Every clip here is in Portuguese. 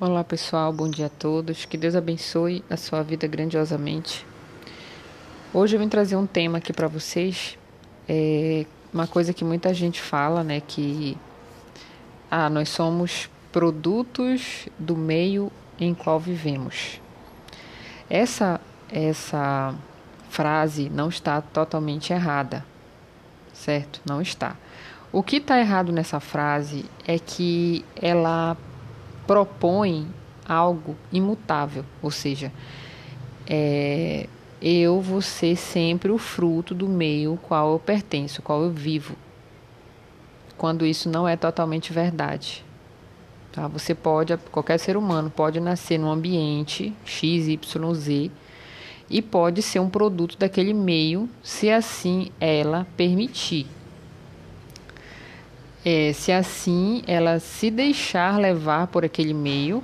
Olá pessoal, bom dia a todos. Que Deus abençoe a sua vida grandiosamente. Hoje eu vim trazer um tema aqui para vocês. É uma coisa que muita gente fala, né? Que ah, nós somos produtos do meio em qual vivemos. Essa essa frase não está totalmente errada, certo? Não está. O que está errado nessa frase é que ela propõe algo imutável, ou seja, é, eu vou ser sempre o fruto do meio qual eu pertenço, qual eu vivo. Quando isso não é totalmente verdade. Tá? Você pode, qualquer ser humano pode nascer num ambiente X, Y, Z e pode ser um produto daquele meio, se assim ela permitir é, se assim ela se deixar levar por aquele meio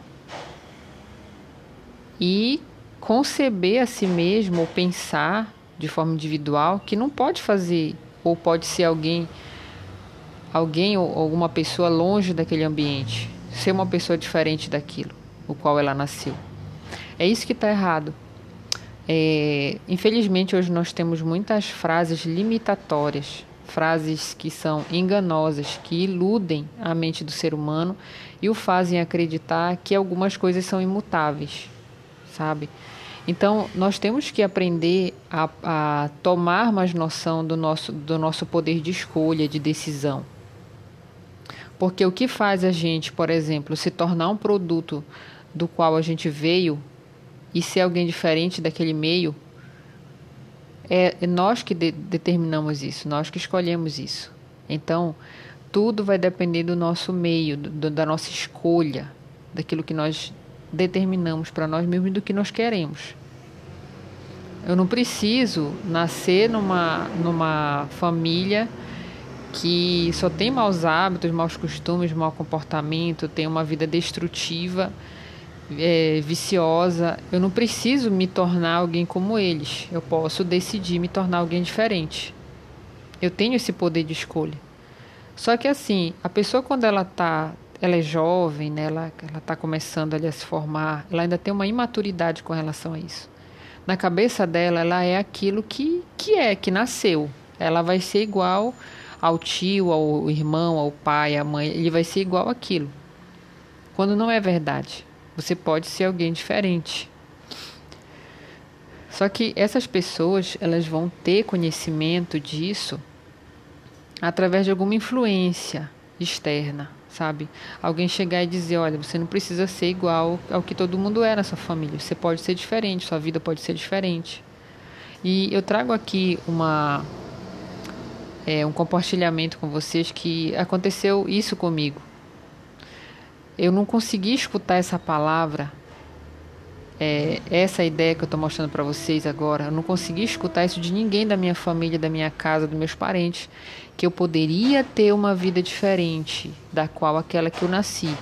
e conceber a si mesmo ou pensar de forma individual que não pode fazer ou pode ser alguém alguém ou alguma pessoa longe daquele ambiente, ser uma pessoa diferente daquilo, o qual ela nasceu. É isso que está errado. É, infelizmente hoje nós temos muitas frases limitatórias frases que são enganosas, que iludem a mente do ser humano e o fazem acreditar que algumas coisas são imutáveis, sabe? Então, nós temos que aprender a, a tomar mais noção do nosso, do nosso poder de escolha, de decisão. Porque o que faz a gente, por exemplo, se tornar um produto do qual a gente veio e ser alguém diferente daquele meio, é, é nós que de, determinamos isso, nós que escolhemos isso. Então, tudo vai depender do nosso meio, do, da nossa escolha, daquilo que nós determinamos para nós mesmos e do que nós queremos. Eu não preciso nascer numa, numa família que só tem maus hábitos, maus costumes, mau comportamento, tem uma vida destrutiva é, viciosa, eu não preciso me tornar alguém como eles. Eu posso decidir me tornar alguém diferente. Eu tenho esse poder de escolha. Só que assim, a pessoa quando ela tá, ela é jovem, né, ela ela está começando ali a se formar, ela ainda tem uma imaturidade com relação a isso. Na cabeça dela, ela é aquilo que que é, que nasceu. Ela vai ser igual ao tio, ao irmão, ao pai, à mãe, ele vai ser igual aquilo. Quando não é verdade. Você pode ser alguém diferente. Só que essas pessoas, elas vão ter conhecimento disso através de alguma influência externa, sabe? Alguém chegar e dizer, olha, você não precisa ser igual ao que todo mundo é na sua família. Você pode ser diferente, sua vida pode ser diferente. E eu trago aqui uma é, um compartilhamento com vocês que aconteceu isso comigo eu não consegui escutar essa palavra, é, essa ideia que eu estou mostrando para vocês agora, eu não consegui escutar isso de ninguém da minha família, da minha casa, dos meus parentes, que eu poderia ter uma vida diferente da qual aquela que eu nasci.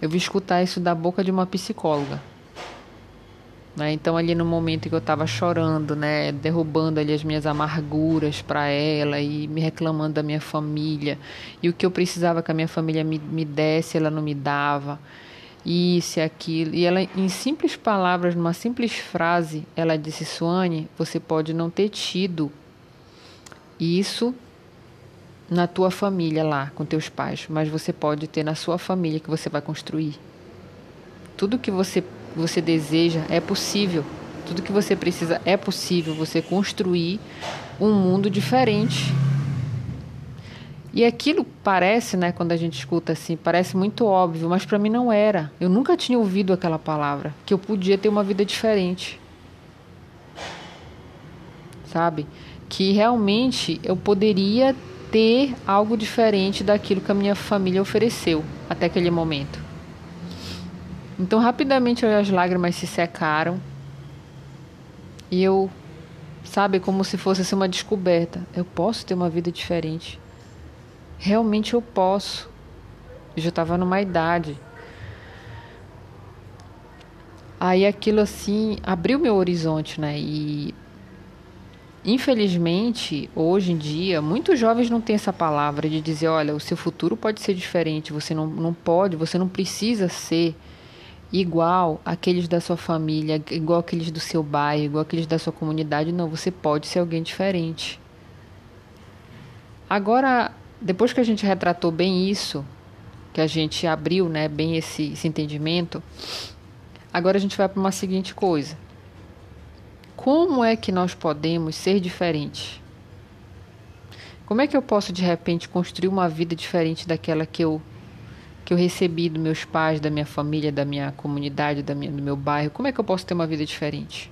Eu vi escutar isso da boca de uma psicóloga. Né? Então, ali no momento que eu estava chorando, né, derrubando ali as minhas amarguras para ela e me reclamando da minha família, e o que eu precisava que a minha família me, me desse, ela não me dava, isso e aquilo. E ela, em simples palavras, numa simples frase, ela disse: Suane, você pode não ter tido isso na tua família lá, com teus pais, mas você pode ter na sua família que você vai construir. Tudo que você você deseja é possível. Tudo que você precisa é possível você construir um mundo diferente. E aquilo parece, né, quando a gente escuta assim, parece muito óbvio, mas para mim não era. Eu nunca tinha ouvido aquela palavra, que eu podia ter uma vida diferente. Sabe? Que realmente eu poderia ter algo diferente daquilo que a minha família ofereceu até aquele momento. Então, rapidamente as lágrimas se secaram e eu, sabe, como se fosse assim, uma descoberta. Eu posso ter uma vida diferente. Realmente eu posso. Eu já estava numa idade. Aí aquilo assim abriu meu horizonte, né? E infelizmente, hoje em dia, muitos jovens não têm essa palavra de dizer, olha, o seu futuro pode ser diferente, você não, não pode, você não precisa ser igual aqueles da sua família, igual aqueles do seu bairro, igual aqueles da sua comunidade, não, você pode ser alguém diferente. Agora, depois que a gente retratou bem isso, que a gente abriu, né, bem esse, esse entendimento, agora a gente vai para uma seguinte coisa. Como é que nós podemos ser diferentes? Como é que eu posso de repente construir uma vida diferente daquela que eu que eu recebi dos meus pais, da minha família, da minha comunidade, da minha, do meu bairro? Como é que eu posso ter uma vida diferente?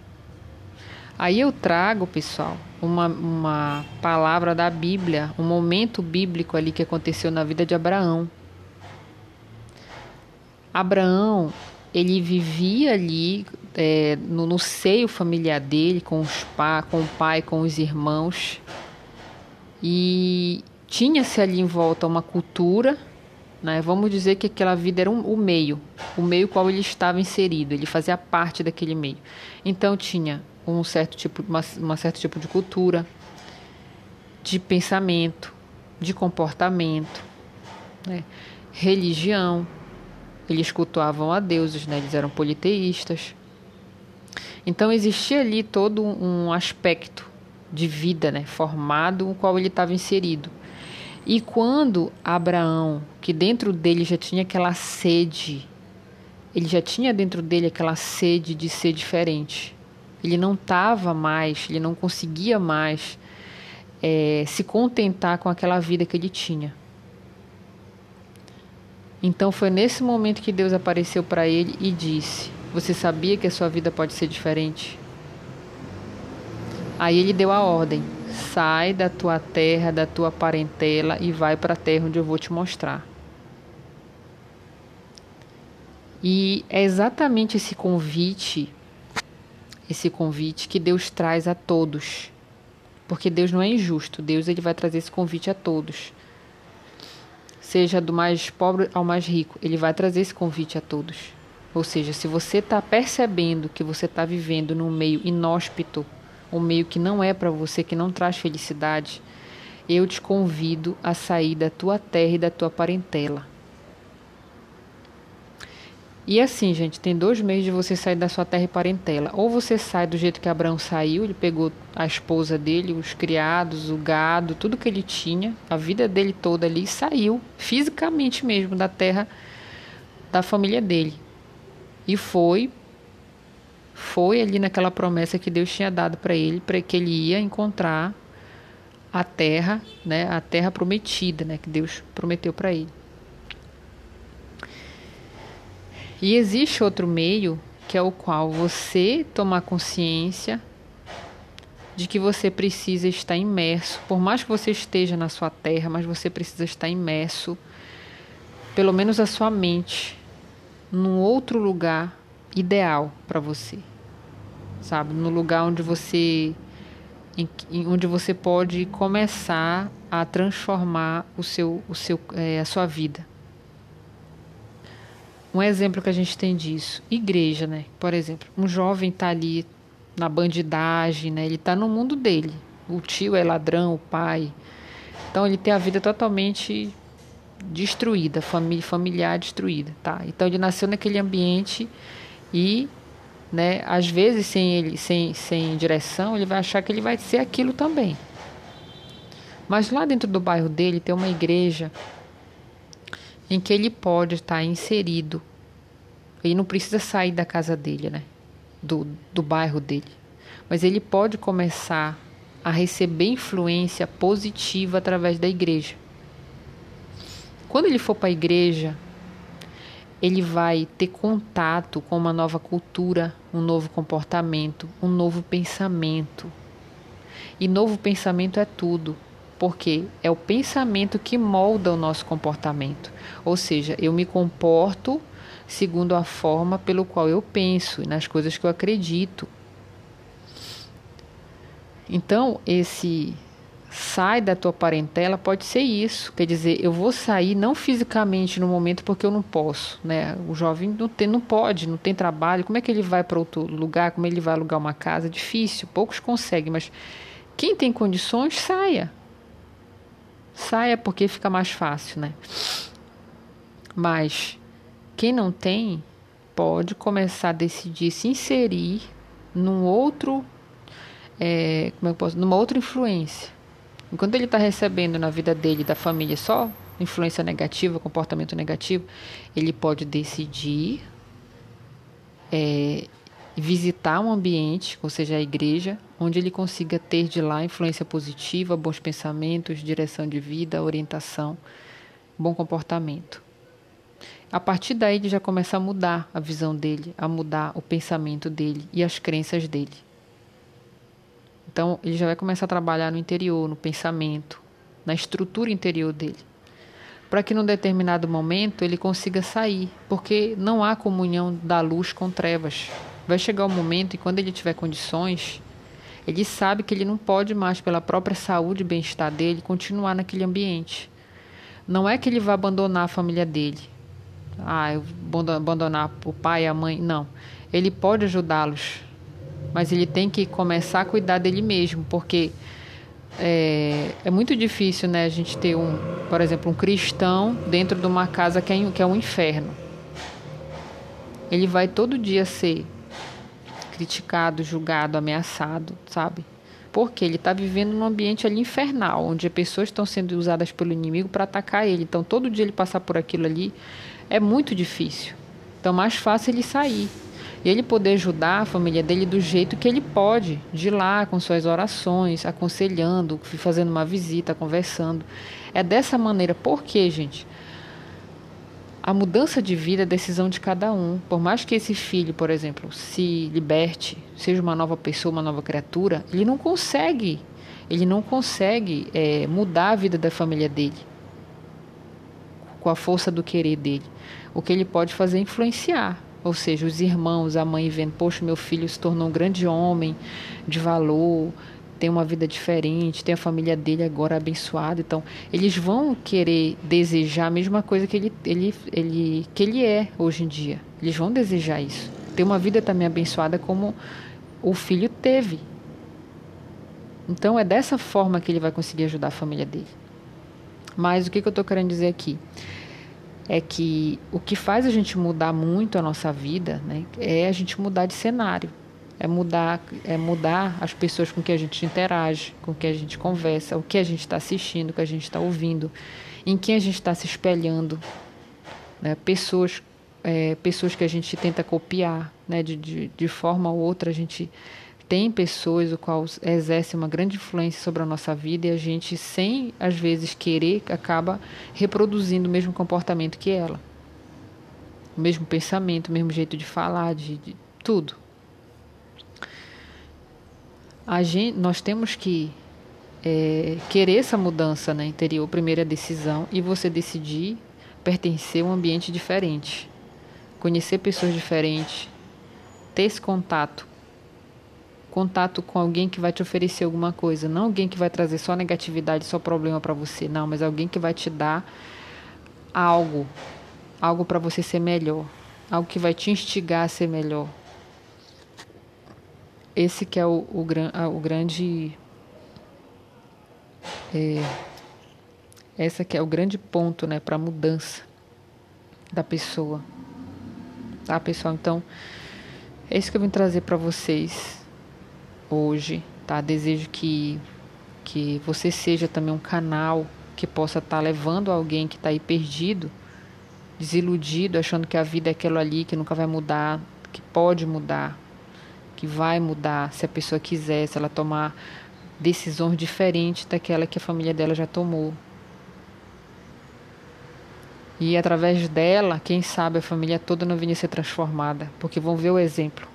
Aí eu trago, pessoal, uma, uma palavra da Bíblia, um momento bíblico ali que aconteceu na vida de Abraão. Abraão, ele vivia ali é, no, no, seio familiar dele, com, os pa, com o pai, com os irmãos, e tinha-se ali em volta uma cultura, né? vamos dizer que aquela vida era um, o meio, o meio qual ele estava inserido, ele fazia parte daquele meio. Então tinha um certo tipo, uma, uma certo tipo de cultura, de pensamento, de comportamento, né? religião. Eles cultuavam a deuses, né? eles eram politeístas. Então existia ali todo um aspecto de vida, né, formado, no qual ele estava inserido. E quando Abraão, que dentro dele já tinha aquela sede, ele já tinha dentro dele aquela sede de ser diferente. Ele não estava mais, ele não conseguia mais é, se contentar com aquela vida que ele tinha. Então foi nesse momento que Deus apareceu para ele e disse: você sabia que a sua vida pode ser diferente? Aí ele deu a ordem: sai da tua terra, da tua parentela e vai para a terra onde eu vou te mostrar. E é exatamente esse convite, esse convite que Deus traz a todos. Porque Deus não é injusto, Deus ele vai trazer esse convite a todos. Seja do mais pobre ao mais rico, ele vai trazer esse convite a todos. Ou seja, se você está percebendo que você está vivendo num meio inóspito, um meio que não é para você, que não traz felicidade, eu te convido a sair da tua terra e da tua parentela. E assim, gente, tem dois meios de você sair da sua terra e parentela. Ou você sai do jeito que Abraão saiu, ele pegou a esposa dele, os criados, o gado, tudo que ele tinha, a vida dele toda ali, e saiu fisicamente mesmo da terra da família dele. E foi foi ali naquela promessa que Deus tinha dado para ele, para que ele ia encontrar a terra, né, a terra prometida, né, que Deus prometeu para ele. E existe outro meio, que é o qual você tomar consciência de que você precisa estar imerso, por mais que você esteja na sua terra, mas você precisa estar imerso, pelo menos a sua mente, num outro lugar ideal para você, sabe? No lugar onde você em, onde você pode começar a transformar o seu, o seu, é, a sua vida. Um exemplo que a gente tem disso, igreja, né? Por exemplo, um jovem está ali na bandidagem, né? Ele está no mundo dele. O tio é ladrão, o pai. Então ele tem a vida totalmente destruída, família familiar destruída, tá? Então ele nasceu naquele ambiente e, né, às vezes sem ele, sem, sem direção, ele vai achar que ele vai ser aquilo também. Mas lá dentro do bairro dele tem uma igreja em que ele pode estar inserido. Ele não precisa sair da casa dele, né? Do, do bairro dele. Mas ele pode começar a receber influência positiva através da igreja. Quando ele for para a igreja, ele vai ter contato com uma nova cultura, um novo comportamento, um novo pensamento. E novo pensamento é tudo, porque é o pensamento que molda o nosso comportamento. Ou seja, eu me comporto segundo a forma pelo qual eu penso e nas coisas que eu acredito. Então, esse sai da tua parentela pode ser isso. Quer dizer, eu vou sair não fisicamente no momento porque eu não posso, né? O jovem não, tem, não pode, não tem trabalho. Como é que ele vai para outro lugar? Como ele vai alugar uma casa? Difícil, poucos conseguem, mas Quem tem condições, saia. Saia porque fica mais fácil, né? Mas quem não tem, pode começar a decidir se inserir num outro, é, como eu posso, numa outra influência. Enquanto ele está recebendo na vida dele, da família, só influência negativa, comportamento negativo, ele pode decidir é, visitar um ambiente, ou seja, a igreja, onde ele consiga ter de lá influência positiva, bons pensamentos, direção de vida, orientação, bom comportamento. A partir daí ele já começa a mudar a visão dele, a mudar o pensamento dele e as crenças dele. Então ele já vai começar a trabalhar no interior, no pensamento, na estrutura interior dele, para que num determinado momento ele consiga sair, porque não há comunhão da luz com trevas. Vai chegar o um momento e quando ele tiver condições, ele sabe que ele não pode mais, pela própria saúde e bem-estar dele, continuar naquele ambiente. Não é que ele vai abandonar a família dele, ah, eu abandonar o pai a mãe. Não. Ele pode ajudá-los, mas ele tem que começar a cuidar dele mesmo, porque é, é, muito difícil, né, a gente ter um, por exemplo, um cristão dentro de uma casa que é, que é um inferno. Ele vai todo dia ser criticado, julgado, ameaçado, sabe? Porque ele está vivendo num ambiente ali infernal, onde as pessoas estão sendo usadas pelo inimigo para atacar ele. Então, todo dia ele passar por aquilo ali, é muito difícil. Então, mais fácil ele sair. E ele poder ajudar a família dele do jeito que ele pode, de lá com suas orações, aconselhando, fazendo uma visita, conversando. É dessa maneira. Por quê, gente? A mudança de vida é decisão de cada um. Por mais que esse filho, por exemplo, se liberte, seja uma nova pessoa, uma nova criatura, ele não consegue, ele não consegue é, mudar a vida da família dele com a força do querer dele. O que ele pode fazer é influenciar, ou seja, os irmãos, a mãe vendo, poxa, meu filho se tornou um grande homem de valor, tem uma vida diferente, tem a família dele agora abençoada, então eles vão querer desejar a mesma coisa que ele, ele, ele, que ele é hoje em dia. Eles vão desejar isso. Ter uma vida também abençoada como o filho teve. Então é dessa forma que ele vai conseguir ajudar a família dele. Mas o que, que eu estou querendo dizer aqui? É que o que faz a gente mudar muito a nossa vida né, é a gente mudar de cenário. É mudar, é mudar as pessoas com que a gente interage, com que a gente conversa, o que a gente está assistindo, o que a gente está ouvindo, em quem a gente está se espelhando. Né? Pessoas, é, pessoas que a gente tenta copiar, né? de, de, de forma ou outra a gente tem pessoas o qual exercem uma grande influência sobre a nossa vida e a gente, sem às vezes querer, acaba reproduzindo o mesmo comportamento que ela. O mesmo pensamento, o mesmo jeito de falar, de, de tudo. A gente, nós temos que é, querer essa mudança né, interior, primeiro a decisão, e você decidir pertencer a um ambiente diferente, conhecer pessoas diferentes, ter esse contato contato com alguém que vai te oferecer alguma coisa, não alguém que vai trazer só negatividade, só problema para você, não, mas alguém que vai te dar algo, algo para você ser melhor, algo que vai te instigar a ser melhor. Esse que é o, o, o grande é, essa que é o grande ponto, né, para mudança da pessoa, tá, pessoal? Então, é isso que eu vim trazer para vocês hoje, tá? Desejo que, que você seja também um canal que possa estar tá levando alguém que está aí perdido, desiludido, achando que a vida é aquilo ali, que nunca vai mudar, que pode mudar, que vai mudar se a pessoa quiser, se ela tomar decisões diferentes daquela que a família dela já tomou. E através dela, quem sabe a família toda não vinha ser transformada, porque vão ver o exemplo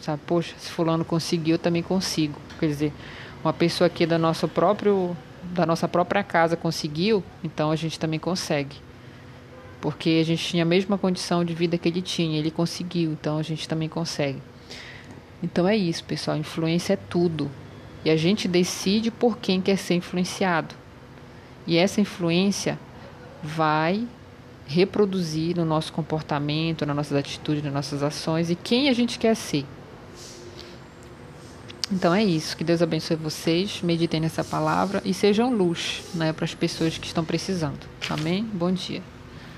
sabe? Poxa, se fulano conseguiu, eu também consigo. Quer dizer, uma pessoa aqui da nosso próprio da nossa própria casa conseguiu, então a gente também consegue. Porque a gente tinha a mesma condição de vida que ele tinha, ele conseguiu, então a gente também consegue. Então é isso, pessoal, influência é tudo. E a gente decide por quem quer ser influenciado. E essa influência vai reproduzir no nosso comportamento, nas nossas atitudes, nas nossas ações e quem a gente quer ser. Então é isso. Que Deus abençoe vocês. Meditem nessa palavra e sejam luz né, para as pessoas que estão precisando. Amém? Bom dia.